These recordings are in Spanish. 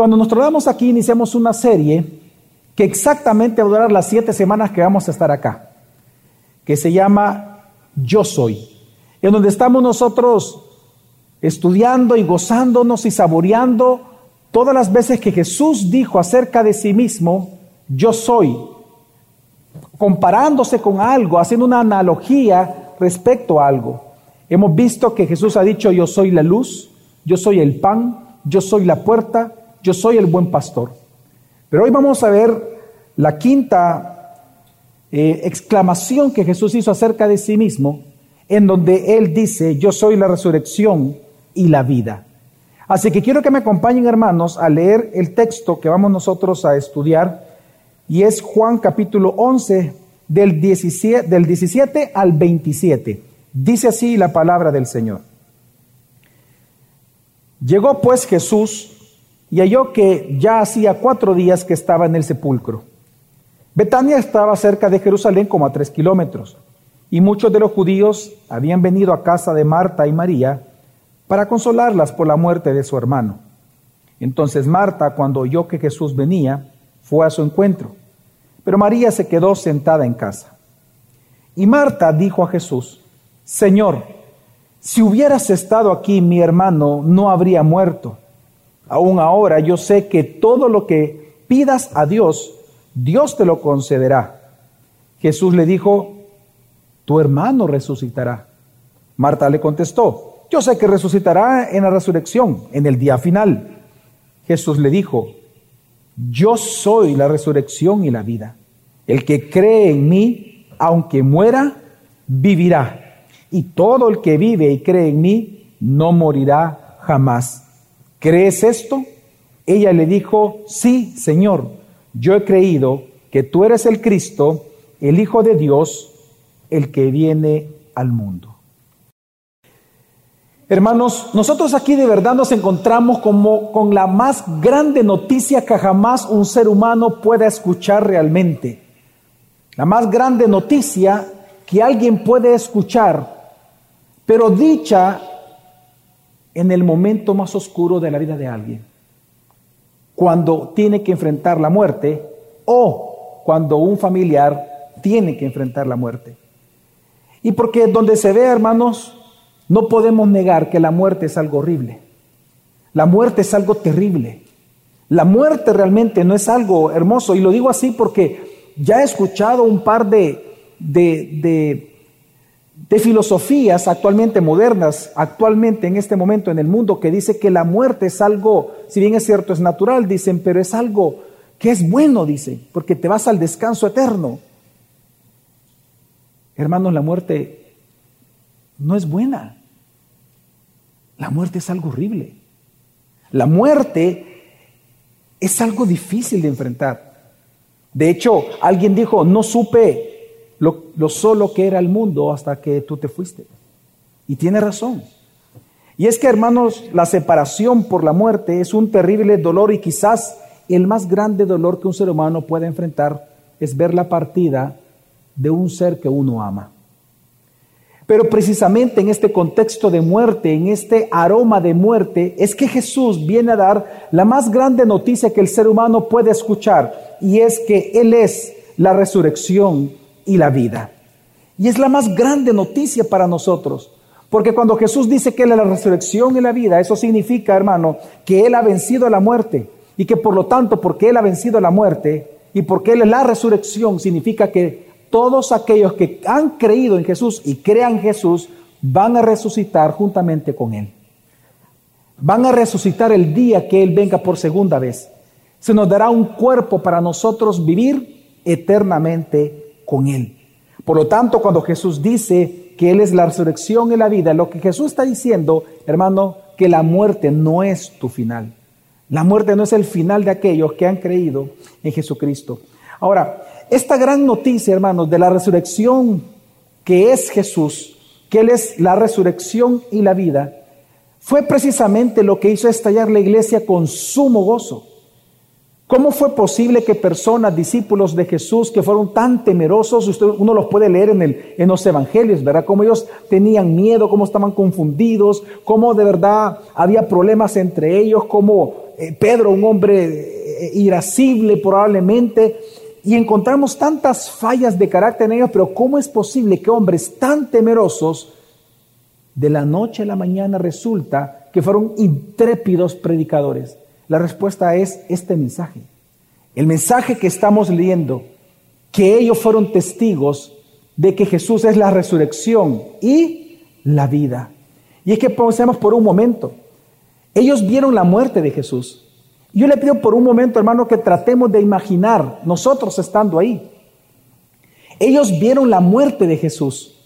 Cuando nos trasladamos aquí, iniciamos una serie que exactamente va a durar las siete semanas que vamos a estar acá, que se llama Yo Soy, en donde estamos nosotros estudiando y gozándonos y saboreando todas las veces que Jesús dijo acerca de sí mismo, yo soy, comparándose con algo, haciendo una analogía respecto a algo. Hemos visto que Jesús ha dicho, yo soy la luz, yo soy el pan, yo soy la puerta, yo soy el buen pastor. Pero hoy vamos a ver la quinta eh, exclamación que Jesús hizo acerca de sí mismo, en donde Él dice, yo soy la resurrección y la vida. Así que quiero que me acompañen, hermanos, a leer el texto que vamos nosotros a estudiar, y es Juan capítulo 11, del 17, del 17 al 27. Dice así la palabra del Señor. Llegó pues Jesús y halló que ya hacía cuatro días que estaba en el sepulcro. Betania estaba cerca de Jerusalén como a tres kilómetros, y muchos de los judíos habían venido a casa de Marta y María para consolarlas por la muerte de su hermano. Entonces Marta, cuando oyó que Jesús venía, fue a su encuentro, pero María se quedó sentada en casa. Y Marta dijo a Jesús, Señor, si hubieras estado aquí, mi hermano no habría muerto. Aún ahora yo sé que todo lo que pidas a Dios, Dios te lo concederá. Jesús le dijo, tu hermano resucitará. Marta le contestó, yo sé que resucitará en la resurrección, en el día final. Jesús le dijo, yo soy la resurrección y la vida. El que cree en mí, aunque muera, vivirá. Y todo el que vive y cree en mí, no morirá jamás. ¿Crees esto? Ella le dijo, sí, Señor, yo he creído que tú eres el Cristo, el Hijo de Dios, el que viene al mundo. Hermanos, nosotros aquí de verdad nos encontramos como con la más grande noticia que jamás un ser humano pueda escuchar realmente. La más grande noticia que alguien puede escuchar, pero dicha en el momento más oscuro de la vida de alguien. Cuando tiene que enfrentar la muerte o cuando un familiar tiene que enfrentar la muerte. Y porque donde se ve, hermanos, no podemos negar que la muerte es algo horrible. La muerte es algo terrible. La muerte realmente no es algo hermoso. Y lo digo así porque ya he escuchado un par de, de, de, filosofías actualmente modernas, actualmente en este momento en el mundo, que dice que la muerte es algo, si bien es cierto, es natural, dicen, pero es algo que es bueno, dicen, porque te vas al descanso eterno. Hermanos, la muerte no es buena. La muerte es algo horrible. La muerte es algo difícil de enfrentar. De hecho, alguien dijo, no supe lo, solo que era el mundo hasta que tú te fuiste. Y tiene razón. Y es que, hermanos, la separación por la muerte es un terrible dolor y quizás el más grande dolor que un ser humano puede enfrentar es ver la partida de un ser que uno ama. Pero precisamente en este contexto de muerte, en este aroma de muerte, es que Jesús viene a dar la más grande noticia que el ser humano puede escuchar, y es que Él es la resurrección y la vida. Y es la más grande noticia para nosotros, porque cuando Jesús dice que Él es la resurrección y la vida, eso significa, hermano, que Él ha vencido la muerte, y que por lo tanto, porque Él ha vencido la muerte, y porque Él es la resurrección, significa que todos aquellos que han creído en Jesús y crean en Jesús van a resucitar juntamente con Él. Van a resucitar el día que Él venga por segunda vez. Se nos dará un cuerpo para nosotros vivir eternamente con Él. Por lo tanto, cuando Jesús dice que Él es la resurrección y la vida, lo que Jesús está diciendo, hermano, que la muerte no es tu final. La muerte no es el final de aquellos que han creído en Jesucristo. Ahora, esta gran noticia, hermanos, de la resurrección que es Jesús, que Él es la resurrección y la vida, fue precisamente lo que hizo estallar la iglesia con sumo gozo. ¿Cómo fue posible que personas, discípulos de Jesús, que fueron tan temerosos, usted, uno los puede leer en, el, en los evangelios, ¿verdad? Cómo ellos tenían miedo, cómo estaban confundidos, cómo de verdad había problemas entre ellos, cómo eh, Pedro, un hombre eh, irascible probablemente, y encontramos tantas fallas de carácter en ellos, pero ¿cómo es posible que hombres tan temerosos de la noche a la mañana resulta que fueron intrépidos predicadores? La respuesta es este mensaje. El mensaje que estamos leyendo, que ellos fueron testigos de que Jesús es la resurrección y la vida. Y es que pensemos por un momento, ellos vieron la muerte de Jesús. Yo le pido por un momento, hermano, que tratemos de imaginar nosotros estando ahí. Ellos vieron la muerte de Jesús.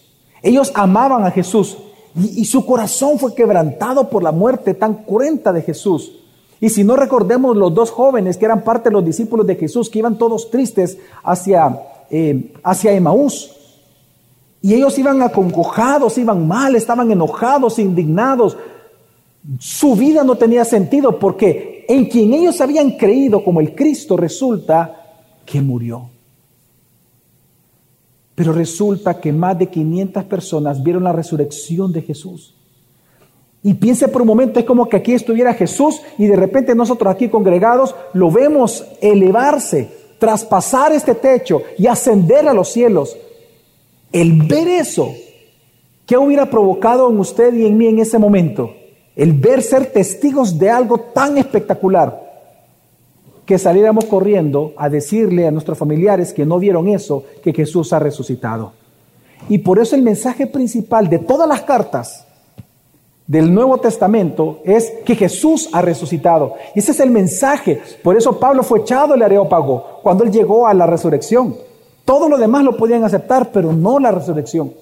Ellos amaban a Jesús y, y, su corazón fue quebrantado por la muerte tan cruenta de Jesús. Y si no recordemos los dos jóvenes que eran parte de los discípulos de Jesús, que iban todos tristes hacia, eh, hacia Emaús. Y ellos iban aconcojados, iban mal, estaban enojados, indignados. Su vida no tenía sentido porque en quien ellos habían creído como el Cristo resulta que murió. Pero resulta que más de 500 personas vieron la resurrección de Jesús. Y piense por un momento, es como que aquí estuviera Jesús y de repente nosotros aquí congregados lo vemos elevarse, traspasar este techo y ascender a los cielos. El ver eso, ¿qué hubiera provocado en usted y en mí en ese momento? El ver ser testigos de algo tan espectacular que saliéramos corriendo a decirle a nuestros familiares que no vieron eso, que Jesús ha resucitado. Y por eso el mensaje principal de todas las cartas del Nuevo Testamento es que Jesús ha resucitado. Y ese es el mensaje. Por eso Pablo fue echado del Areópago cuando él llegó a la resurrección. Todo lo demás lo podían aceptar, pero no la resurrección.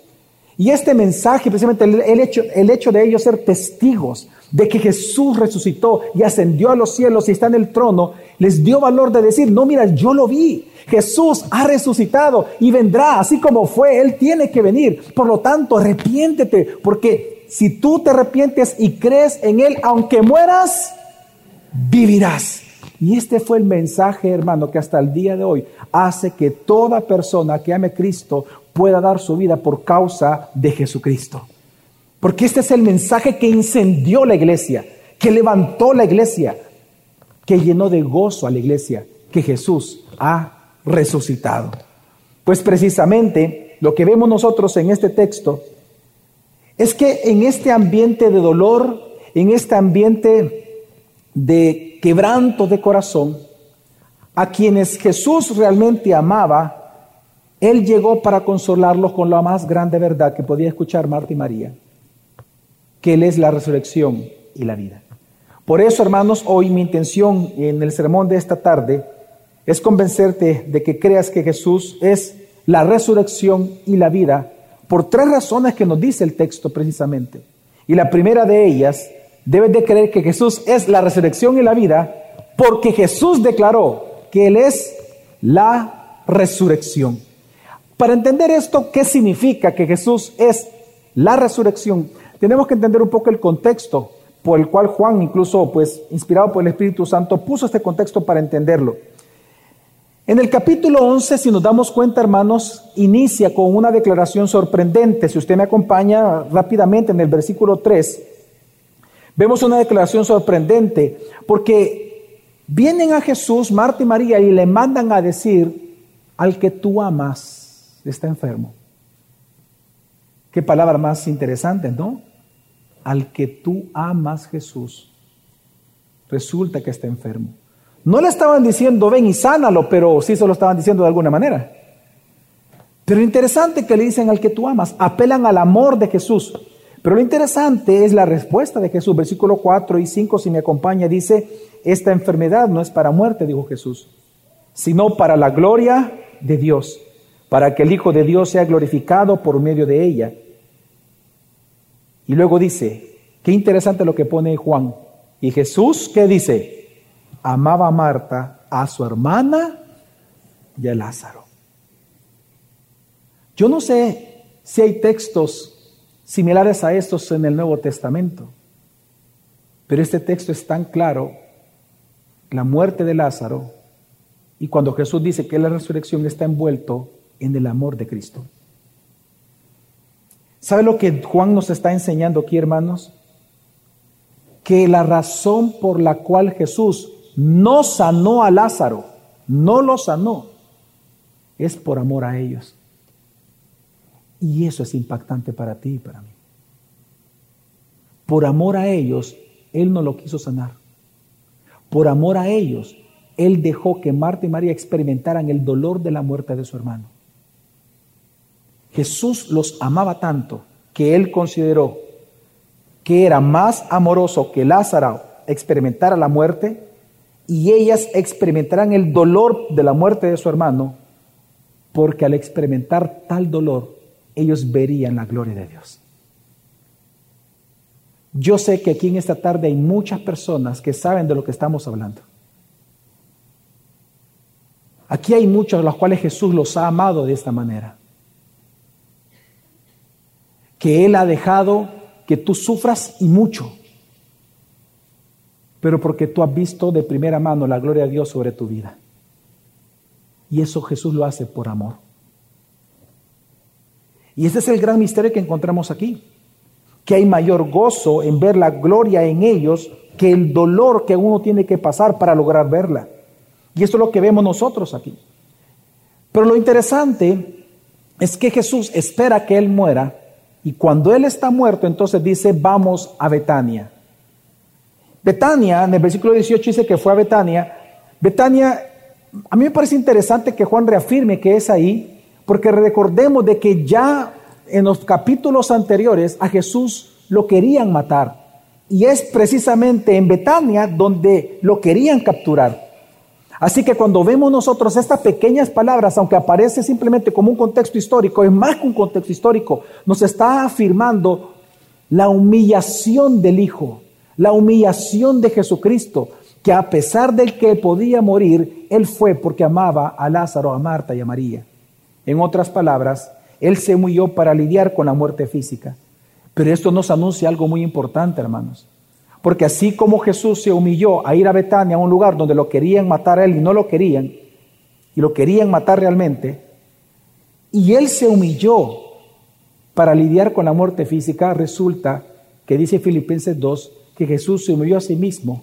Y este mensaje, precisamente el, hecho, el hecho de ellos ser testigos de que Jesús resucitó y ascendió a los cielos y está en el trono, les dio valor de decir, no, mira, yo lo vi. Jesús ha resucitado y vendrá, así como fue, Él tiene que venir. Por lo tanto, arrepiéntete, porque si tú te arrepientes y crees en Él, aunque mueras, vivirás. Y este fue el mensaje, hermano, que hasta el día de hoy hace que toda persona que ame a Cristo pueda dar su vida por causa de Jesucristo. Porque este es el mensaje que incendió la iglesia, que levantó la iglesia, que llenó de gozo a la iglesia, que Jesús ha resucitado. Pues precisamente lo que vemos nosotros en este texto es que en este ambiente de dolor, en este ambiente de quebranto de corazón, a quienes Jesús realmente amaba, Él llegó para consolarlos con la más grande verdad que podía escuchar Marta y María, que Él es la resurrección y la vida. Por eso, hermanos, hoy mi intención en el sermón de esta tarde es convencerte de que creas que Jesús es la resurrección y la vida por tres razones que nos dice el texto precisamente. Y la primera de ellas, debes de creer que Jesús es la resurrección y la vida, porque Jesús declaró que Él es la resurrección. Para entender esto, ¿qué significa que Jesús es la resurrección? Tenemos que entender un poco el contexto por el cual Juan, incluso pues inspirado por el Espíritu Santo, puso este contexto para entenderlo. En el capítulo 11, si nos damos cuenta, hermanos, inicia con una declaración sorprendente. Si usted me acompaña rápidamente en el versículo 3, vemos una declaración sorprendente, porque vienen a Jesús, Marta y María, y le mandan a decir, al que tú amas está enfermo. Qué palabra más interesante, ¿no? Al que tú amas, Jesús, resulta que está enfermo. No le estaban diciendo, ven y sánalo, pero sí se lo estaban diciendo de alguna manera. Pero lo interesante que le dicen al que tú amas, apelan al amor de Jesús. Pero lo interesante es la respuesta de Jesús. Versículo 4 y 5, si me acompaña, dice, esta enfermedad no es para muerte, dijo Jesús, sino para la gloria de Dios, para que el Hijo de Dios sea glorificado por medio de ella. Y luego dice, qué interesante lo que pone Juan. Y Jesús, ¿qué dice? Amaba a Marta, a su hermana y a Lázaro. Yo no sé si hay textos similares a estos en el Nuevo Testamento, pero este texto es tan claro, la muerte de Lázaro, y cuando Jesús dice que la resurrección está envuelto en el amor de Cristo. ¿Sabe lo que Juan nos está enseñando aquí, hermanos? que la razón por la cual Jesús no sanó a Lázaro, no lo sanó, es por amor a ellos. Y eso es impactante para ti y para mí. Por amor a ellos, Él no lo quiso sanar. Por amor a ellos, Él dejó que Marta y María experimentaran el dolor de la muerte de su hermano. Jesús los amaba tanto que Él consideró que era más amoroso que Lázaro experimentara la muerte y ellas experimentarán el dolor de la muerte de su hermano, porque al experimentar tal dolor, ellos verían la gloria de Dios. Yo sé que aquí en esta tarde hay muchas personas que saben de lo que estamos hablando. Aquí hay muchos a los cuales Jesús los ha amado de esta manera. Que Él ha dejado que tú sufras y mucho, pero porque tú has visto de primera mano la gloria de Dios sobre tu vida. Y eso Jesús lo hace por amor. Y ese es el gran misterio que encontramos aquí, que hay mayor gozo en ver la gloria en ellos que el dolor que uno tiene que pasar para lograr verla. Y esto es lo que vemos nosotros aquí. Pero lo interesante es que Jesús espera que Él muera y cuando Él está muerto, entonces dice, vamos a Betania. Betania, en el versículo 18 dice que fue a Betania. Betania, a mí me parece interesante que Juan reafirme que es ahí, porque recordemos de que ya en los capítulos anteriores a Jesús lo querían matar. Y es precisamente en Betania donde lo querían capturar. Así que cuando vemos nosotros estas pequeñas palabras, aunque aparece simplemente como un contexto histórico, es más que un contexto histórico, nos está afirmando la humillación del Hijo, la humillación de Jesucristo, que a pesar de que podía morir, Él fue porque amaba a Lázaro, a Marta y a María. En otras palabras, Él se humilló para lidiar con la muerte física. Pero esto nos anuncia algo muy importante, hermanos. Porque así como Jesús se humilló a ir a Betania, a un lugar donde lo querían matar a él y no lo querían, y lo querían matar realmente, y él se humilló para lidiar con la muerte física, resulta que dice Filipenses 2 que Jesús se humilló a sí mismo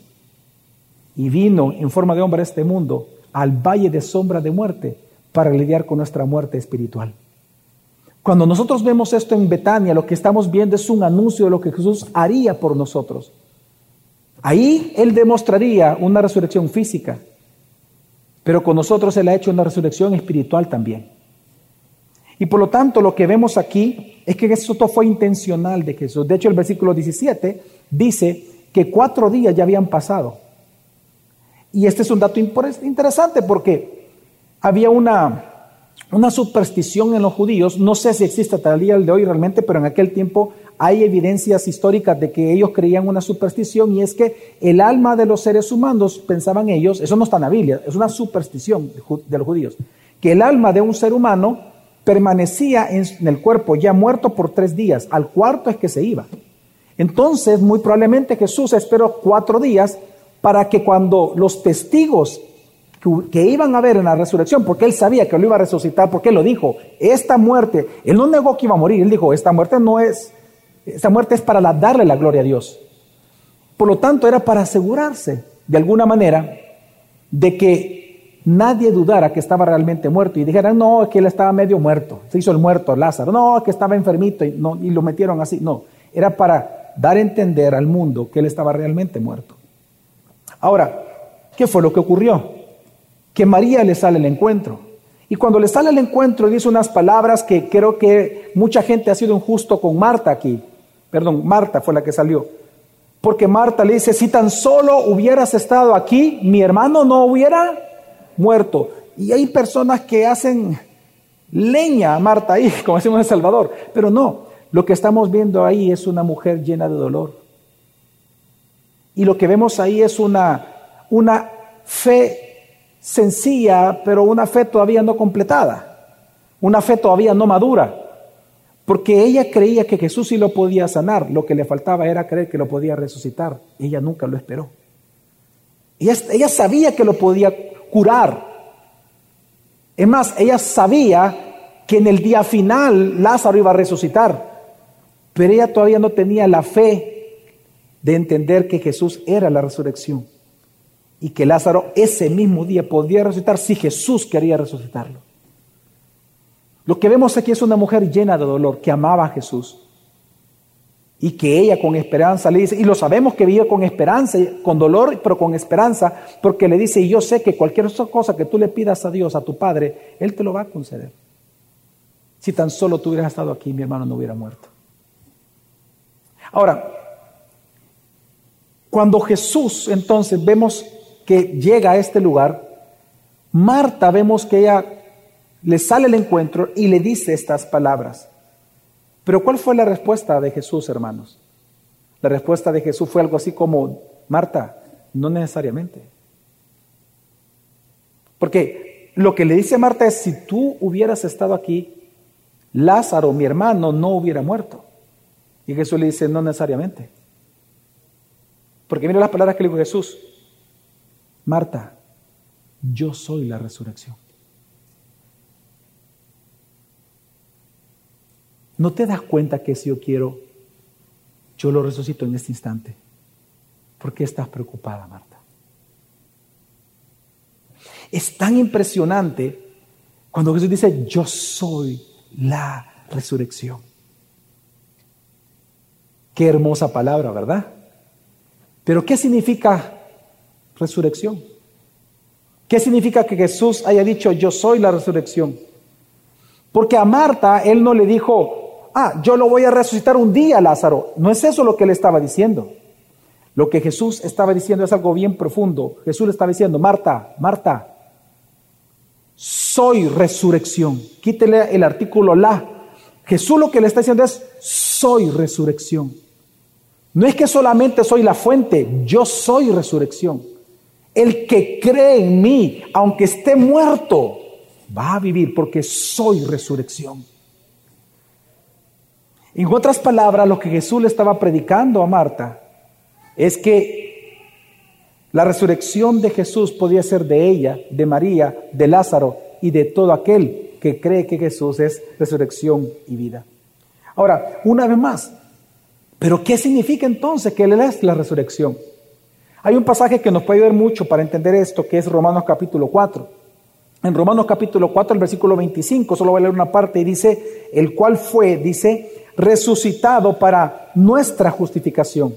y vino en forma de hombre a este mundo, al valle de sombra de muerte, para lidiar con nuestra muerte espiritual. Cuando nosotros vemos esto en Betania, lo que estamos viendo es un anuncio de lo que Jesús haría por nosotros. Ahí Él demostraría una resurrección física, pero con nosotros Él ha hecho una resurrección espiritual también. Y por lo tanto lo que vemos aquí es que esto fue intencional de Jesús. De hecho el versículo 17 dice que cuatro días ya habían pasado. Y este es un dato interesante porque había una, una superstición en los judíos, no sé si existe hasta el día de hoy realmente, pero en aquel tiempo hay evidencias históricas de que ellos creían una superstición y es que el alma de los seres humanos, pensaban ellos, eso no está en la Biblia, es una superstición de los judíos, que el alma de un ser humano permanecía en el cuerpo ya muerto por tres días, al cuarto es que se iba. Entonces, muy probablemente Jesús esperó cuatro días para que cuando los testigos que iban a ver en la resurrección, porque él sabía que lo iba a resucitar, porque él lo dijo, esta muerte, él no negó que iba a morir, él dijo, esta muerte no es esa muerte es para darle la gloria a Dios. Por lo tanto, era para asegurarse, de alguna manera, de que nadie dudara que estaba realmente muerto y dijeran, no, que él estaba medio muerto, se hizo el muerto Lázaro, no, que estaba enfermito y, no, lo metieron así. No, era para dar a entender al mundo que él estaba realmente muerto. Ahora, ¿qué fue lo que ocurrió? Que María le sale el encuentro. Y cuando le sale el encuentro dice unas palabras que creo que mucha gente ha sido injusto con Marta aquí. Perdón, Marta fue la que salió. Porque Marta le dice, si tan solo hubieras estado aquí, mi hermano no hubiera muerto. Y hay personas que hacen leña a Marta ahí, como decimos en Salvador. Pero no, lo que estamos viendo ahí es una mujer llena de dolor. Y lo que vemos ahí es una, una fe sencilla, pero una fe todavía no completada. Una fe todavía no madura. Porque ella creía que Jesús sí lo podía sanar, lo que le faltaba era creer que lo podía resucitar. Ella nunca lo esperó. Ella sabía que lo podía curar. Es más, ella sabía que en el día final Lázaro iba a resucitar, pero ella todavía no tenía la fe de entender que Jesús era la resurrección y que Lázaro ese mismo día podía resucitar si Jesús quería resucitarlo. Lo que vemos aquí es una mujer llena de dolor que amaba a Jesús y que ella con esperanza le dice, y lo sabemos que vive con esperanza, con dolor, pero con esperanza, porque le dice, y yo sé que cualquier cosa que tú le pidas a Dios, a tu Padre, Él te lo va a conceder. Si tan solo tú hubieras estado aquí, mi hermano no hubiera muerto. Ahora, cuando Jesús entonces vemos que llega a este lugar, Marta vemos que ella le sale el encuentro y le dice estas palabras. Pero ¿cuál fue la respuesta de Jesús, hermanos? La respuesta de Jesús fue algo así como, Marta, no necesariamente. Porque lo que le dice Marta es, si tú hubieras estado aquí, Lázaro, mi hermano, no hubiera muerto. Y Jesús le dice, no necesariamente. Porque mira las palabras que le dijo Jesús. Marta, yo soy la resurrección. ¿No te das cuenta que si yo quiero, yo lo resucito en este instante? ¿Por qué estás preocupada, Marta? Es tan impresionante cuando Jesús dice, yo soy la resurrección. Qué hermosa palabra, ¿verdad? Pero ¿qué significa resurrección? ¿Qué significa que Jesús haya dicho, yo soy la resurrección? Porque a Marta él no le dijo, ah, yo lo voy a resucitar un día, Lázaro. No es eso lo que él estaba diciendo. Lo que Jesús estaba diciendo es algo bien profundo. Jesús le estaba diciendo, Marta, Marta, soy resurrección. Quítele el artículo la. Jesús lo que le está diciendo es, soy resurrección. No es que solamente soy la fuente, yo soy resurrección. El que cree en mí, aunque esté muerto, va a vivir porque soy resurrección. En otras palabras, lo que Jesús le estaba predicando a Marta es que la resurrección de Jesús podía ser de ella, de María, de Lázaro y de todo aquel que cree que Jesús es resurrección y vida. Ahora, una vez más, ¿pero qué significa entonces que Él es la resurrección? Hay un pasaje que nos puede ayudar mucho para entender esto, que es Romanos capítulo 4. En Romanos capítulo 4, el versículo 25, solo voy a leer una parte y dice, el cual fue, dice, resucitado para nuestra justificación.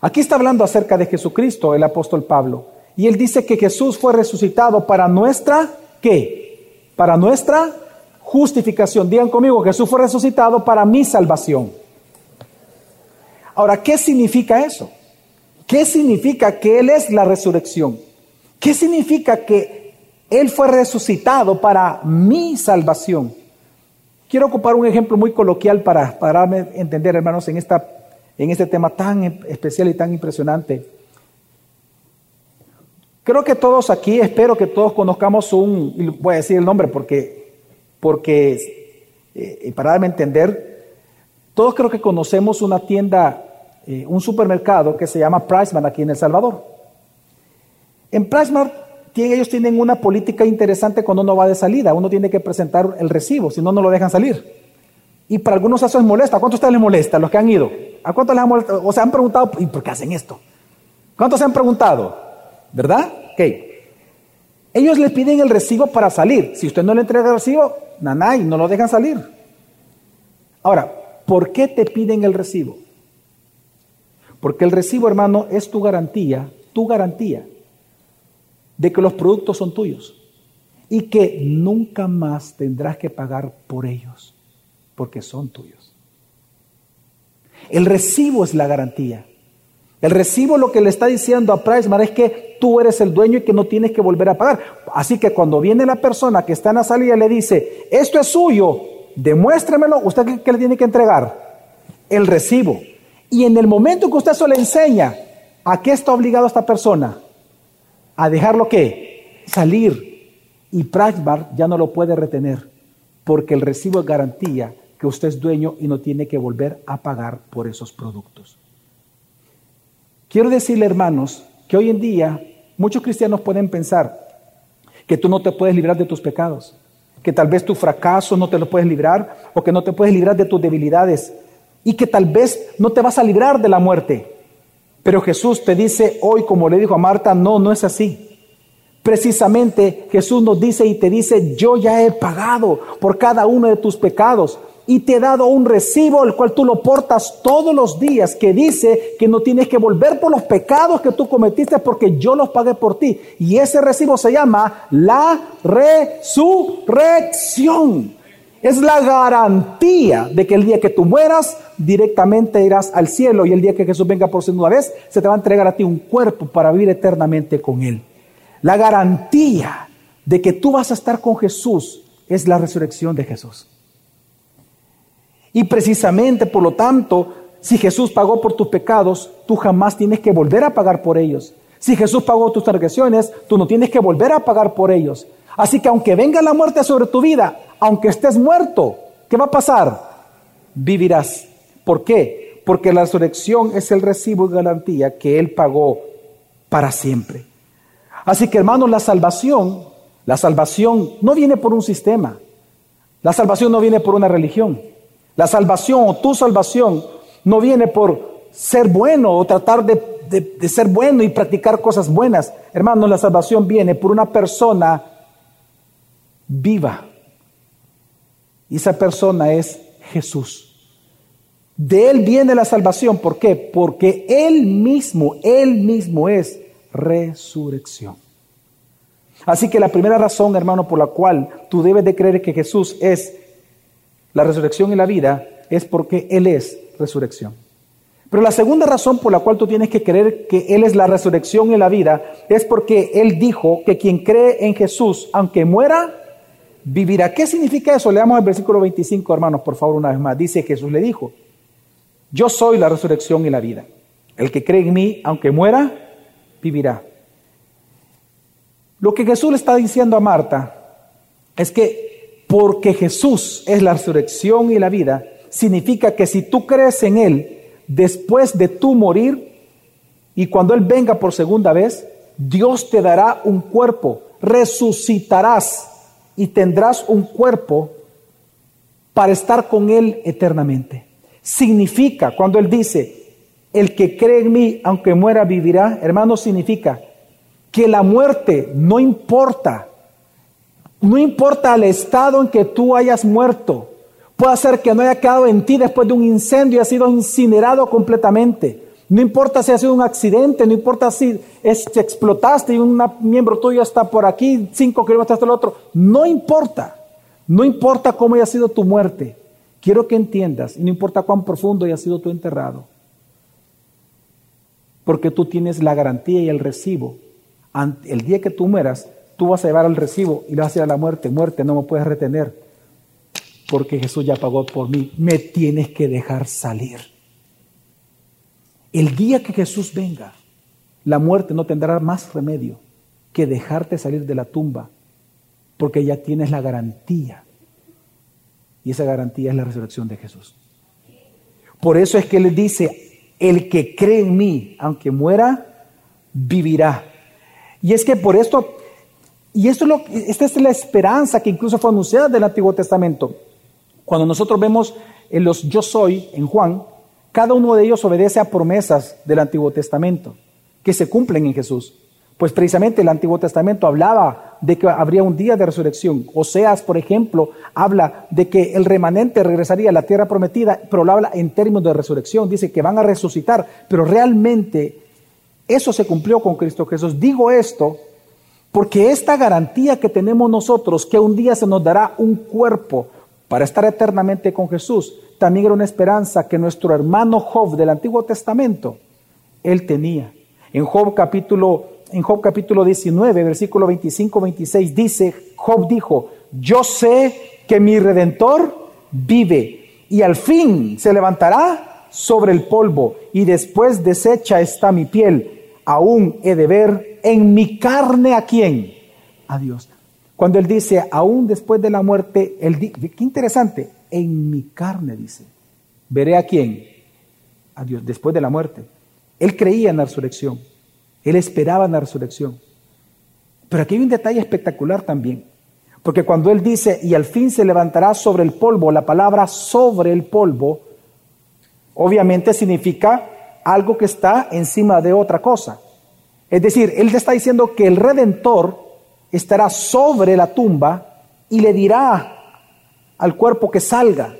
Aquí está hablando acerca de Jesucristo el apóstol Pablo. Y él dice que Jesús fue resucitado para nuestra, ¿qué? Para nuestra justificación. Digan conmigo, Jesús fue resucitado para mi salvación. Ahora, ¿qué significa eso? ¿Qué significa que Él es la resurrección? ¿Qué significa que Él fue resucitado para mi salvación? Quiero ocupar un ejemplo muy coloquial para, para entender, hermanos, en, esta, en este tema tan especial y tan impresionante. Creo que todos aquí, espero que todos conozcamos un, voy a decir el nombre porque, porque eh, para darme a entender, todos creo que conocemos una tienda, eh, un supermercado que se llama Priceman aquí en El Salvador. En Priceman ellos tienen una política interesante cuando uno va de salida. Uno tiene que presentar el recibo, si no, no lo dejan salir. Y para algunos eso es molesta. ¿A cuántos ustedes les molesta, los que han ido? ¿A cuántos les ha molestado? O se han preguntado, ¿y por qué hacen esto? ¿Cuántos se han preguntado? ¿Verdad? Ok. Ellos le piden el recibo para salir. Si usted no le entrega el recibo, nanay, no lo dejan salir. Ahora, ¿por qué te piden el recibo? Porque el recibo, hermano, es tu garantía, tu garantía de que los productos son tuyos y que nunca más tendrás que pagar por ellos porque son tuyos. El recibo es la garantía. El recibo lo que le está diciendo a Priceman es que tú eres el dueño y que no tienes que volver a pagar. Así que cuando viene la persona que está en la salida y le dice, esto es suyo, demuéstremelo, ¿usted qué, le tiene que entregar? El recibo. Y en el momento que usted eso le enseña, ¿a qué está obligado esta persona? A dejarlo que salir y Pragbar ya no lo puede retener porque el recibo es garantía que usted es dueño y no tiene que volver a pagar por esos productos. Quiero decirle, hermanos, que hoy en día muchos cristianos pueden pensar que tú no te puedes librar de tus pecados, que tal vez tu fracaso no te lo puedes librar o que no te puedes librar de tus debilidades y que tal vez no te vas a librar de la muerte. Pero Jesús te dice hoy, como le dijo a Marta, no, no es así. Precisamente Jesús nos dice y te dice, yo ya he pagado por cada uno de tus pecados y te he dado un recibo el cual tú lo portas todos los días que dice que no tienes que volver por los pecados que tú cometiste porque yo los pagué por ti. Y ese recibo se llama la resurrección. Es la garantía de que el día que tú mueras, directamente irás al cielo y el día que Jesús venga por segunda vez, se te va a entregar a ti un cuerpo para vivir eternamente con Él. La garantía de que tú vas a estar con Jesús es la resurrección de Jesús. Y precisamente, por lo tanto, si Jesús pagó por tus pecados, tú jamás tienes que volver a pagar por ellos. Si Jesús pagó tus transgresiones, tú no tienes que volver a pagar por ellos. Así que aunque venga la muerte sobre tu vida, aunque estés muerto, ¿qué va a pasar? Vivirás. ¿Por qué? Porque la resurrección es el recibo y garantía que Él pagó para siempre. Así que hermanos, la salvación, la salvación no viene por un sistema. La salvación no viene por una religión. La salvación o tu salvación no viene por ser bueno o tratar de, de ser bueno y practicar cosas buenas. Hermanos, la salvación viene por una persona viva. Y esa persona es Jesús. De Él viene la salvación. ¿Por qué? Porque Él mismo, Él mismo es resurrección. Así que la primera razón, hermano, por la cual tú debes de creer que Jesús es la resurrección y la vida, es porque Él es resurrección. Pero la segunda razón por la cual tú tienes que creer que Él es la resurrección y la vida, es porque Él dijo que quien cree en Jesús, aunque muera, vivirá. ¿Qué significa eso? Leamos el versículo 25, hermanos, por favor, una vez más. Dice Jesús le dijo, yo soy la resurrección y la vida. El que cree en mí, aunque muera, vivirá. Lo que Jesús le está diciendo a Marta es que porque Jesús es la resurrección y la vida, significa que si tú crees en Él, después de tu morir y cuando Él venga por segunda vez, Dios te dará un cuerpo, resucitarás y tendrás un cuerpo para estar con Él eternamente. Significa, cuando Él dice, el que cree en mí, aunque muera, vivirá, hermano, significa que la muerte no importa, no importa el estado en que tú hayas muerto, puede ser que no haya quedado en ti después de un incendio y ha sido incinerado completamente. No importa si ha sido un accidente, no importa si explotaste y un miembro tuyo está por aquí, cinco kilómetros hasta el otro. No importa. No importa cómo haya sido tu muerte. Quiero que entiendas, y no importa cuán profundo haya sido tu enterrado, porque tú tienes la garantía y el recibo. El día que tú mueras, tú vas a llevar el recibo y le vas a a la muerte. Muerte, no me puedes retener, porque Jesús ya pagó por mí. Me tienes que dejar salir. El día que Jesús venga, la muerte no tendrá más remedio que dejarte salir de la tumba, porque ya tienes la garantía. Y esa garantía es la resurrección de Jesús. Por eso es que Él dice, el que cree en mí, aunque muera, vivirá. Y es que por esto, y esto es lo, esta es la esperanza que incluso fue anunciada del Antiguo Testamento. Cuando nosotros vemos en los yo soy en Juan, cada uno de ellos obedece a promesas del Antiguo Testamento que se cumplen en Jesús. Pues precisamente el Antiguo Testamento hablaba de que habría un día de resurrección. Oseas, por ejemplo, habla de que el remanente regresaría a la tierra prometida, pero lo habla en términos de resurrección. Dice que van a resucitar, pero realmente eso se cumplió con Cristo Jesús. Digo esto porque esta garantía que tenemos nosotros, que un día se nos dará un cuerpo para estar eternamente con Jesús, también era una esperanza que nuestro hermano Job del Antiguo Testamento, él tenía. En Job capítulo, en Job capítulo 19, versículo 25-26 dice, Job dijo, yo sé que mi redentor vive y al fin se levantará sobre el polvo y después deshecha está mi piel. Aún he de ver en mi carne a quién? A Dios. Cuando él dice, aún después de la muerte, él qué interesante, en mi carne, dice. Veré a quién? A Dios, después de la muerte. Él creía en la resurrección. Él esperaba en la resurrección. Pero aquí hay un detalle espectacular también. Porque cuando Él dice, y al fin se levantará sobre el polvo, la palabra sobre el polvo, obviamente significa algo que está encima de otra cosa. Es decir, Él está diciendo que el redentor estará sobre la tumba y le dirá al cuerpo que salga.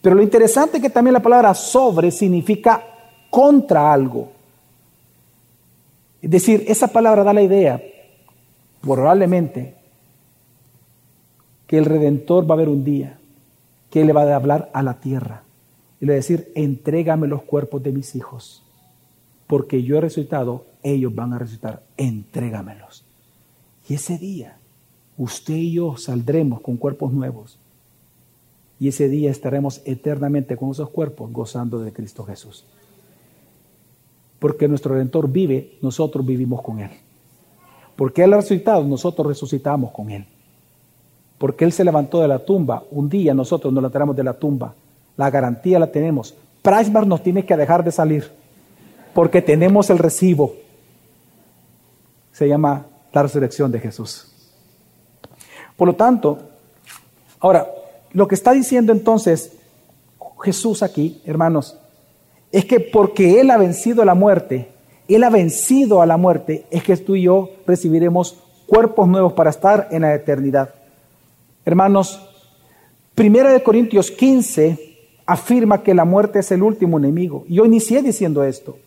Pero lo interesante es que también la palabra sobre significa contra algo. Es decir, esa palabra da la idea, probablemente, que el Redentor va a haber un día que le va a hablar a la tierra y le va a decir, entrégame los cuerpos de mis hijos, porque yo he resucitado, ellos van a resucitar, entrégamelos. Y ese día, usted y yo saldremos con cuerpos nuevos y ese día estaremos eternamente con esos cuerpos gozando de Cristo Jesús. Porque nuestro Redentor vive, nosotros vivimos con Él. Porque Él ha resucitado, nosotros resucitamos con Él. Porque Él se levantó de la tumba, un día nosotros nos levantaremos de la tumba. La garantía la tenemos. Pricebar nos tiene que dejar de salir. Porque tenemos el recibo. Se llama la resurrección de Jesús. Por lo tanto, ahora, lo que está diciendo entonces Jesús aquí, hermanos, es que porque Él ha vencido la muerte, Él ha vencido a la muerte, es que tú y yo recibiremos cuerpos nuevos para estar en la eternidad. Hermanos, Primera de Corintios 15 afirma que la muerte es el último enemigo. Yo inicié diciendo esto.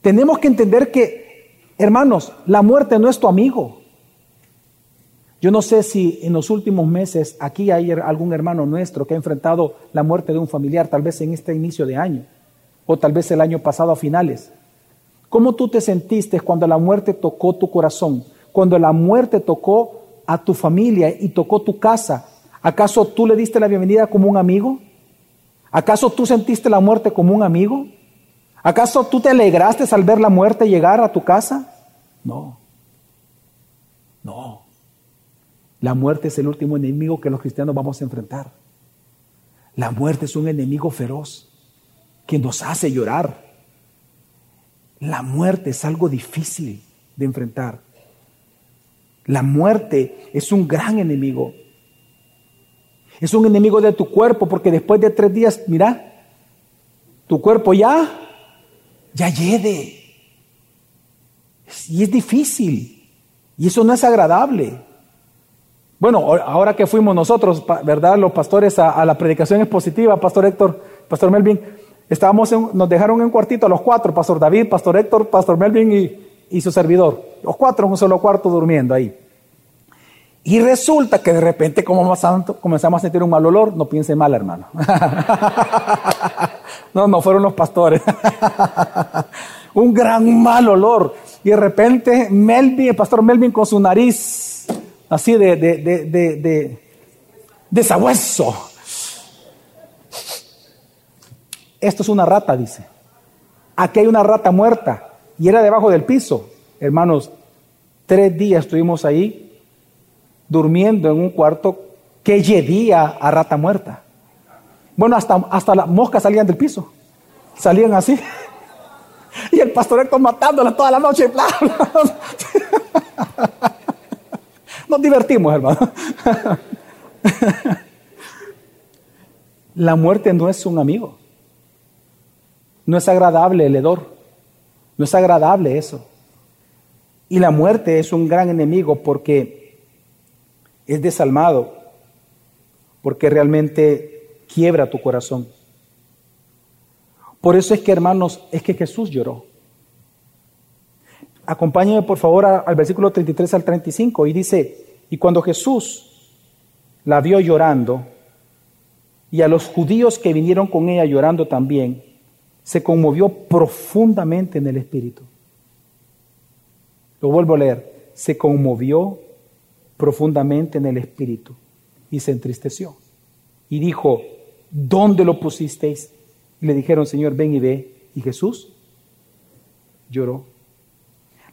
Tenemos que entender que, hermanos, la muerte no es tu amigo. Yo no sé si en los últimos meses aquí hay algún hermano nuestro que ha enfrentado la muerte de un familiar, tal vez en este inicio de año, o tal vez el año pasado a finales. ¿Cómo tú te sentiste cuando la muerte tocó tu corazón? Cuando la muerte tocó a tu familia y tocó tu casa. ¿Acaso tú le diste la bienvenida como un amigo? ¿Acaso tú sentiste la muerte como un amigo? ¿Acaso tú te alegraste al ver la muerte llegar a tu casa? No. No. La muerte es el último enemigo que los cristianos vamos a enfrentar. La muerte es un enemigo feroz que nos hace llorar. La muerte es algo difícil de enfrentar. La muerte es un gran enemigo. Es un enemigo de tu cuerpo porque después de tres días, mira, tu cuerpo ya, ya lleve. Y es difícil. Y eso no es agradable. Bueno, ahora que fuimos nosotros, ¿verdad? Los pastores a, la predicación expositiva, Pastor Héctor, Pastor Melvin, estábamos nos dejaron en un cuartito a los cuatro, Pastor David, Pastor Héctor, Pastor Melvin y, y su servidor. Los cuatro en un solo cuarto durmiendo ahí. Y resulta que de repente como comenzamos a sentir un mal olor, no piense mal, hermano. no, no fueron los pastores. un gran mal olor. Y de repente Melvin, el pastor Melvin con su nariz así de, de, sabueso. Esto es una rata, dice. Aquí hay una rata muerta y era debajo del piso. Hermanos, tres días estuvimos ahí durmiendo en un cuarto que llevía a rata muerta. Bueno, hasta, hasta las moscas salían del piso. Salían así. Y el pastor matándola toda la noche. Nos divertimos, hermano. La muerte no es un amigo. No es agradable el hedor. No es agradable eso. Y la muerte es un gran enemigo porque es desalmado, porque realmente quiebra tu corazón. Por eso es que, hermanos, es que Jesús lloró. Acompáñenme por favor al versículo 33 al 35 y dice, y cuando Jesús la vio llorando, y a los judíos que vinieron con ella llorando también, se conmovió profundamente en el espíritu. Lo vuelvo a leer, se conmovió profundamente en el espíritu y se entristeció. Y dijo, ¿dónde lo pusisteis? Y le dijeron, Señor, ven y ve. Y Jesús lloró.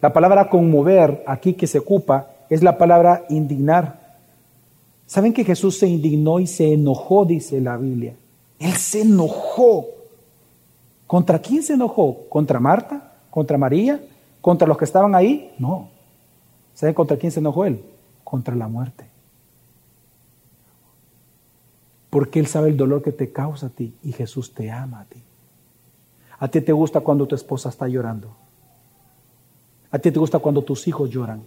La palabra conmover aquí que se ocupa es la palabra indignar. ¿Saben que Jesús se indignó y se enojó, dice la Biblia? Él se enojó. ¿Contra quién se enojó? ¿Contra Marta? ¿Contra María? ¿Contra los que estaban ahí? No. ¿Saben contra quién se enojó él? Contra la muerte. Porque Él sabe el dolor que te causa a ti y Jesús te ama a ti. A ti te gusta cuando tu esposa está llorando. A ti te gusta cuando tus hijos lloran.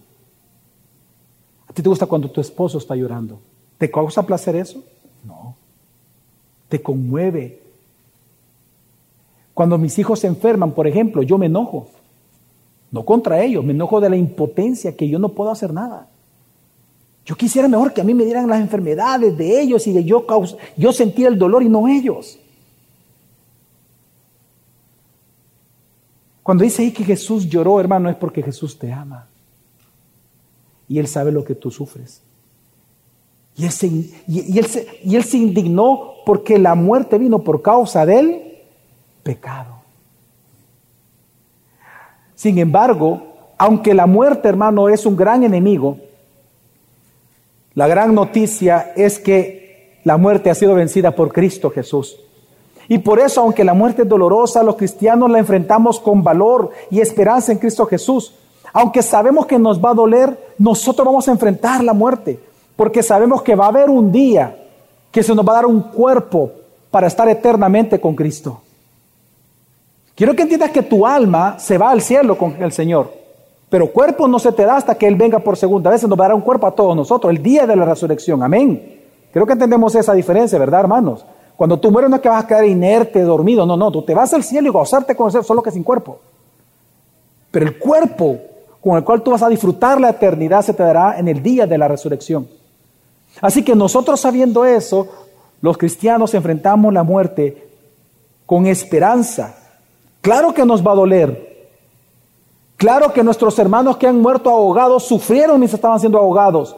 A ti te gusta cuando tu esposo está llorando. ¿Te causa placer eso? No. Te conmueve. Cuando mis hijos se enferman, por ejemplo, yo me enojo. No contra ellos, me enojo de la impotencia que yo no puedo hacer nada. Yo quisiera mejor que a mí me dieran las enfermedades de ellos y de yo, yo sentir el dolor y no ellos. Cuando dice ahí que Jesús lloró, hermano, es porque Jesús te ama. Y Él sabe lo que tú sufres. Y él, se, indignó porque la muerte vino por causa del pecado. Sin embargo, aunque la muerte, hermano, es un gran enemigo, la gran noticia es que la muerte ha sido vencida por Cristo Jesús. Y por eso, aunque la muerte es dolorosa, los cristianos la enfrentamos con valor y esperanza en Cristo Jesús. Aunque sabemos que nos va a doler, nosotros vamos a enfrentar la muerte, porque sabemos que va a haber un día que se nos va a dar un cuerpo para estar eternamente con Cristo. Quiero que entiendas que tu alma se va al cielo con el Señor. Pero cuerpo no se te da hasta que Él venga por segunda vez. Nos dará un cuerpo a todos nosotros, el día de la resurrección. Amén. Creo que entendemos esa diferencia, ¿verdad, hermanos? Cuando tú mueres no es que vas a quedar inerte, dormido. No, no, tú te vas al cielo y gozarte con el solo que sin cuerpo. Pero el cuerpo con el cual tú vas a disfrutar la eternidad se te dará en el día de la resurrección. Así que nosotros sabiendo eso, los cristianos enfrentamos la muerte con esperanza. Claro que nos va a doler, Claro que nuestros hermanos que han muerto ahogados sufrieron y se estaban siendo ahogados.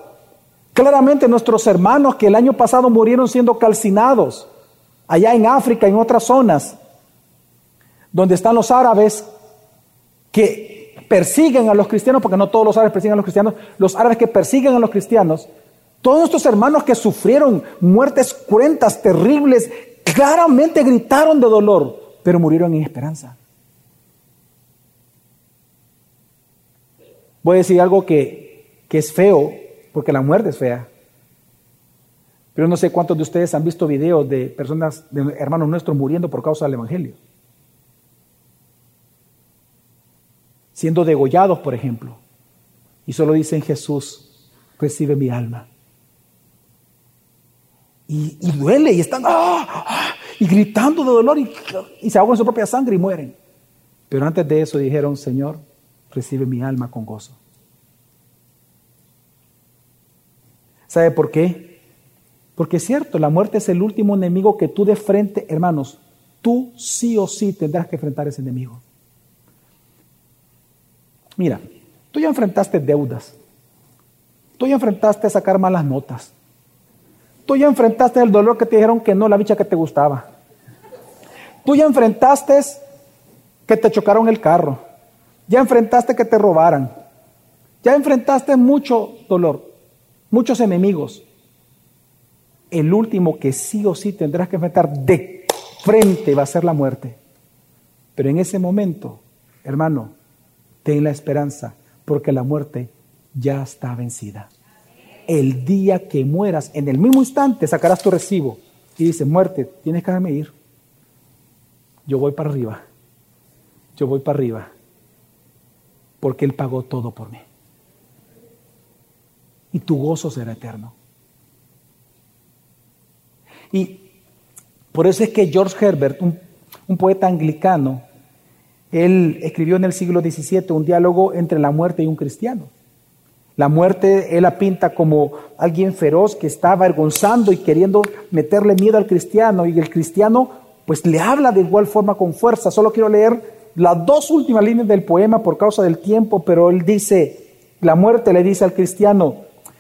Claramente nuestros hermanos que el año pasado murieron siendo calcinados, allá en África, en otras zonas, donde están los árabes que persiguen a los cristianos, porque no todos los árabes persiguen a los cristianos, los árabes que persiguen a los cristianos, todos nuestros hermanos que sufrieron muertes cruentas, terribles, claramente gritaron de dolor, pero murieron en esperanza. Voy a decir algo que, es feo, porque la muerte es fea. Pero no sé cuántos de ustedes han visto videos de personas, de hermanos nuestros muriendo por causa del Evangelio. Siendo degollados, por ejemplo. Y solo dicen Jesús, recibe mi alma. Y, duele y están ¡ah! ¡ah! y gritando de dolor y, y se ahogan su propia sangre y mueren. Pero antes de eso dijeron, Señor, recibe mi alma con gozo. ¿Sabe por qué? Porque es cierto, la muerte es el último enemigo que tú de frente, hermanos, tú sí o sí tendrás que enfrentar ese enemigo. Mira, tú ya enfrentaste deudas, tú ya enfrentaste sacar malas notas, tú ya enfrentaste el dolor que te dijeron que no, la bicha que te gustaba, tú ya enfrentaste que te chocaron el carro, ya enfrentaste que te robaran. Ya enfrentaste mucho dolor, muchos enemigos. El último que sí o sí tendrás que enfrentar de frente va a ser la muerte. Pero en ese momento, hermano, ten la esperanza, porque la muerte ya está vencida. El día que mueras, en el mismo instante sacarás tu recibo y dices, muerte, tienes que dejarme ir. Yo voy para arriba. Yo voy para arriba porque Él pagó todo por mí. Y tu gozo será eterno. Y por eso es que George Herbert, un, poeta anglicano, él escribió en el siglo XVII un diálogo entre la muerte y un cristiano. La muerte él la pinta como alguien feroz que está avergonzando y queriendo meterle miedo al cristiano y el cristiano pues le habla de igual forma con fuerza. Solo quiero leer las dos últimas líneas del poema por causa del tiempo, pero él dice, la muerte le dice al cristiano,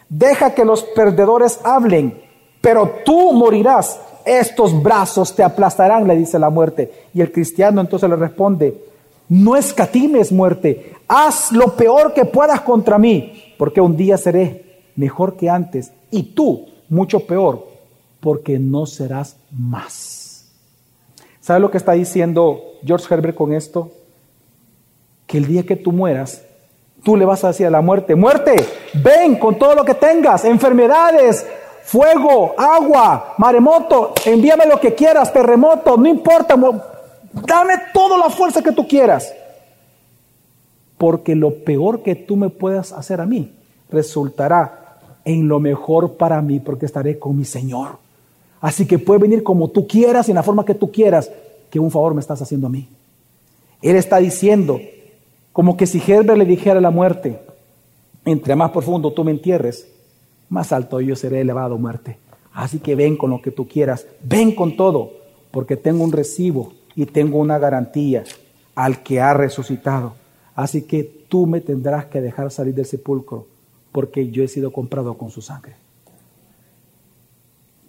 deja que los perdedores hablen, pero tú morirás, estos brazos te aplastarán, le dice la muerte. Y el cristiano entonces le responde, no escatimes muerte, haz lo peor que puedas contra mí, porque un día seré mejor que antes, y tú mucho peor, porque no serás más. ¿Sabe lo que está diciendo George Herbert con esto? Que el día que tú mueras, tú le vas a decir a la muerte, muerte, ven con todo lo que tengas, enfermedades, fuego, agua, maremoto, envíame lo que quieras, terremoto, no importa, Dame toda la fuerza que tú quieras. Porque lo peor que tú me puedas hacer a mí resultará en lo mejor para mí porque estaré con mi Señor. Así que puede venir como tú quieras y en la forma que tú quieras, que un favor me estás haciendo a mí. Él está diciendo, como que si Herbert le dijera a la muerte, entre más profundo tú me entierres, más alto yo seré elevado muerte. Así que ven con lo que tú quieras, ven con todo, porque tengo un recibo y tengo una garantía al que ha resucitado. Así que tú me tendrás que dejar salir del sepulcro, porque yo he sido comprado con su sangre.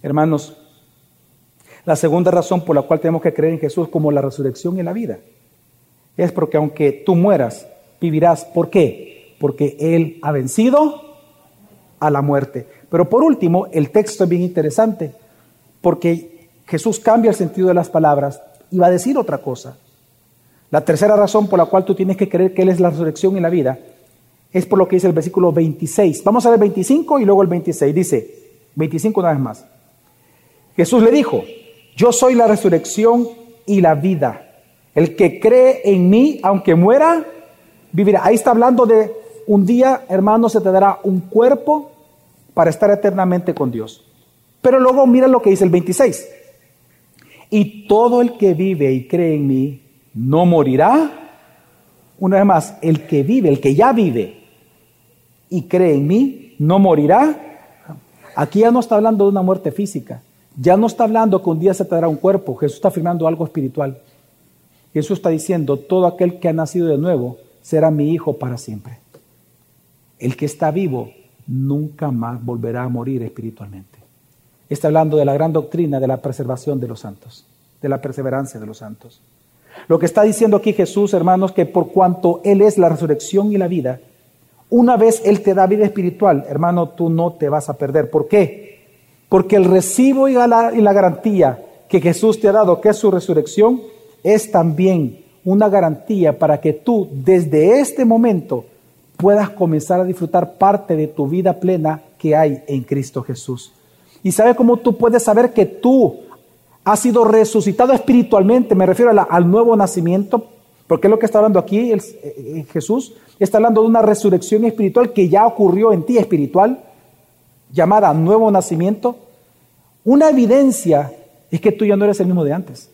Hermanos, la segunda razón por la cual tenemos que creer en Jesús como la resurrección y la vida es porque aunque tú mueras, vivirás. ¿Por qué? Porque Él ha vencido a la muerte. Pero por último, el texto es bien interesante, porque Jesús cambia el sentido de las palabras y va a decir otra cosa. La tercera razón por la cual tú tienes que creer que Él es la resurrección y la vida es por lo que dice el versículo 26. Vamos a ver 25 y luego el 26. Dice, 25 una vez más. Jesús le dijo, yo soy la resurrección y la vida. El que cree en mí, aunque muera, vivirá. Ahí está hablando de un día, hermano, se te dará un cuerpo para estar eternamente con Dios. Pero luego mira lo que dice el 26. Y todo el que vive y cree en mí no morirá. Una vez más, el que vive, el que ya vive y cree en mí, no morirá. Aquí ya no está hablando de una muerte física. Ya no está hablando que un día se te dará un cuerpo. Jesús está afirmando algo espiritual. Jesús está diciendo, todo aquel que ha nacido de nuevo será mi hijo para siempre. El que está vivo nunca más volverá a morir espiritualmente. Está hablando de la gran doctrina de la preservación de los santos, de la perseverancia de los santos. Lo que está diciendo aquí Jesús, hermanos, que por cuanto Él es la resurrección y la vida, una vez Él te da vida espiritual, hermano, tú no te vas a perder. ¿Por qué? Porque el recibo y la, y la garantía que Jesús te ha dado, que es su resurrección, es también una garantía para que tú desde este momento puedas comenzar a disfrutar parte de tu vida plena que hay en Cristo Jesús. ¿Y sabe cómo tú puedes saber que tú has sido resucitado espiritualmente? Me refiero al nuevo nacimiento, porque es lo que está hablando aquí eh, eh, Jesús. Está hablando de una resurrección espiritual que ya ocurrió en ti espiritual, llamada nuevo nacimiento. Una evidencia es que tú ya no eres el mismo de antes.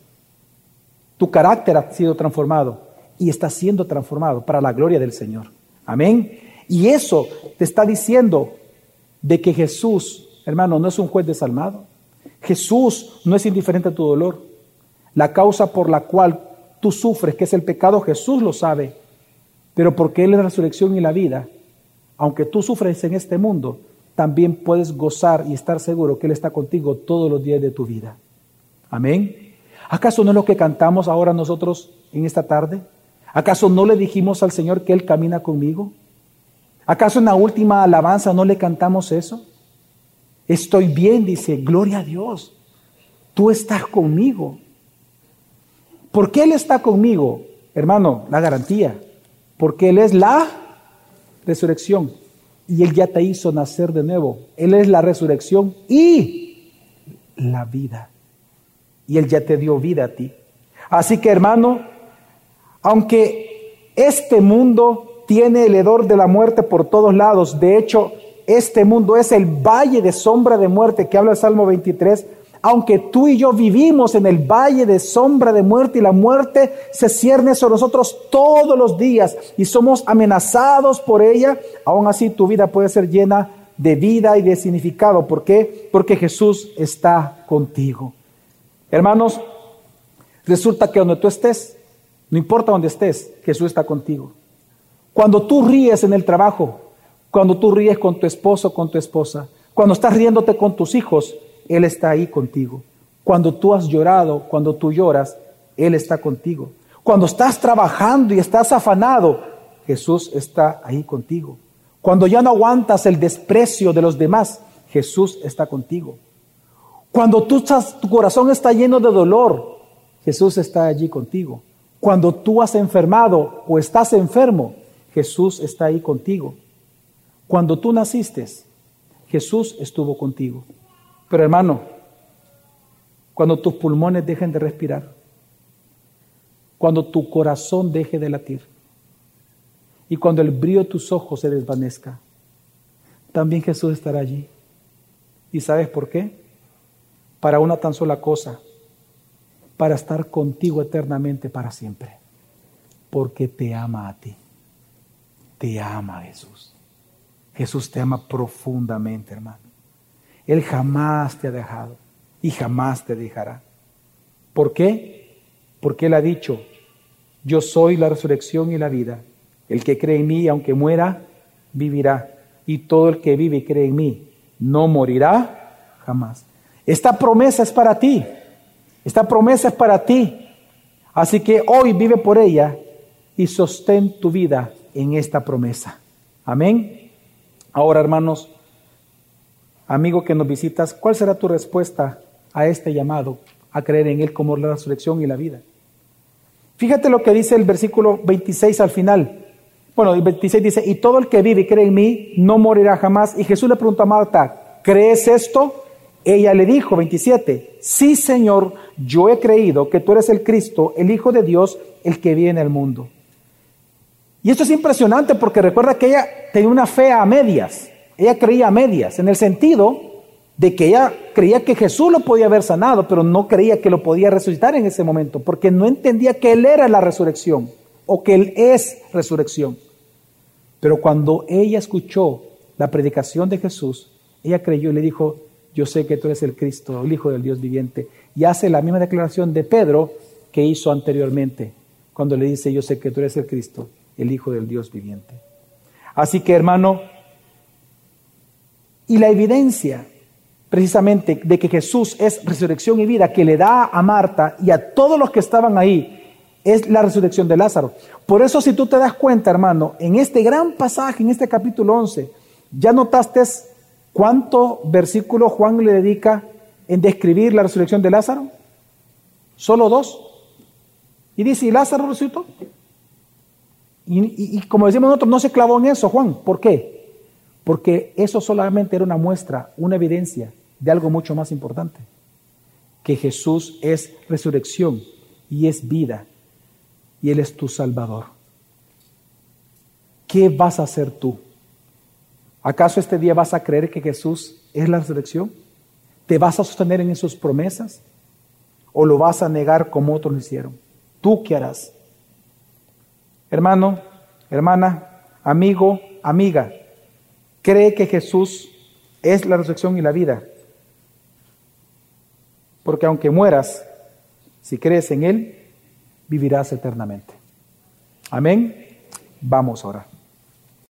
Tu carácter ha sido transformado y está siendo transformado para la gloria del Señor. Amén. Y eso te está diciendo de que Jesús, hermano, no es un juez desalmado. Jesús no es indiferente a tu dolor. La causa por la cual tú sufres, que es el pecado, Jesús lo sabe. Pero porque Él es la resurrección y la vida, aunque tú sufres en este mundo, también puedes gozar y estar seguro que Él está contigo todos los días de tu vida. Amén. ¿Acaso no es lo que cantamos ahora nosotros en esta tarde? ¿Acaso no le dijimos al Señor que Él camina conmigo? ¿Acaso en la última alabanza no le cantamos eso? Estoy bien, dice, gloria a Dios. Tú estás conmigo. ¿Por qué Él está conmigo? Hermano, la garantía. Porque Él es la resurrección. Y Él ya te hizo nacer de nuevo. Él es la resurrección y la vida y Él ya te dio vida a ti. Así que hermano, aunque este mundo tiene el hedor de la muerte por todos lados, de hecho, este mundo es el valle de sombra de muerte que habla el Salmo 23, aunque tú y yo vivimos en el valle de sombra de muerte y la muerte se cierne sobre nosotros todos los días y somos amenazados por ella, aún así tu vida puede ser llena de vida y de significado. ¿Por qué? Porque Jesús está contigo. Hermanos, resulta que donde tú estés, no importa donde estés, Jesús está contigo. Cuando tú ríes en el trabajo, cuando tú ríes con tu esposo, con tu esposa, cuando estás riéndote con tus hijos, Él está ahí contigo. Cuando tú has llorado, cuando tú lloras, Él está contigo. Cuando estás trabajando y estás afanado, Jesús está ahí contigo. Cuando ya no aguantas el desprecio de los demás, Jesús está contigo. Cuando tú estás, tu corazón está lleno de dolor, Jesús está allí contigo. Cuando tú has enfermado o estás enfermo, Jesús está ahí contigo. Cuando tú naciste, Jesús estuvo contigo. Pero hermano, cuando tus pulmones dejen de respirar, cuando tu corazón deje de latir y cuando el brillo de tus ojos se desvanezca, también Jesús estará allí. ¿Y sabes por qué? Para una tan sola cosa, para estar contigo eternamente para siempre, porque te ama a ti, te ama Jesús. Jesús te ama profundamente, hermano. Él jamás te ha dejado y jamás te dejará. ¿Por qué? Porque Él ha dicho, yo soy la resurrección y la vida. El que cree en mí, aunque muera, vivirá. Y todo el que vive y cree en mí, no morirá jamás. Esta promesa es para ti. Esta promesa es para ti. Así que hoy vive por ella y sostén tu vida en esta promesa. Amén. Ahora, hermanos, amigo que nos visitas, ¿cuál será tu respuesta a este llamado a creer en Él como la resurrección y la vida? Fíjate lo que dice el versículo 26 al final. Bueno, el 26 dice, y todo el que vive y cree en mí no morirá jamás. Y Jesús le preguntó a Marta, ¿crees esto? Ella le dijo, 27, sí Señor, yo he creído que tú eres el Cristo, el Hijo de Dios, el que viene al mundo. Y esto es impresionante porque recuerda que ella tenía una fe a medias, ella creía a medias, en el sentido de que ella creía que Jesús lo podía haber sanado, pero no creía que lo podía resucitar en ese momento, porque no entendía que Él era la resurrección o que Él es resurrección. Pero cuando ella escuchó la predicación de Jesús, ella creyó y le dijo, yo sé que tú eres el Cristo, el Hijo del Dios viviente. Y hace la misma declaración de Pedro que hizo anteriormente, cuando le dice, yo sé que tú eres el Cristo, el Hijo del Dios viviente. Así que hermano, y la evidencia precisamente de que Jesús es resurrección y vida que le da a Marta y a todos los que estaban ahí, es la resurrección de Lázaro. Por eso si tú te das cuenta, hermano, en este gran pasaje, en este capítulo 11, ya notaste cuánto versículo Juan le dedica en describir la resurrección de Lázaro. Solo dos. Y dice, ¿y Lázaro resucitó? Y, como decimos nosotros, no se clavó en eso, Juan. ¿Por qué? Porque eso solamente era una muestra, una evidencia de algo mucho más importante. Que Jesús es resurrección y es vida. Y Él es tu Salvador. ¿Qué vas a hacer tú? ¿Acaso este día vas a creer que Jesús es la resurrección? ¿Te vas a sostener en sus promesas? ¿O lo vas a negar como otros lo hicieron? ¿Tú qué harás? Hermano, hermana, amigo, amiga, cree que Jesús es la resurrección y la vida. Porque aunque mueras, si crees en Él, vivirás eternamente. Amén. Vamos ahora.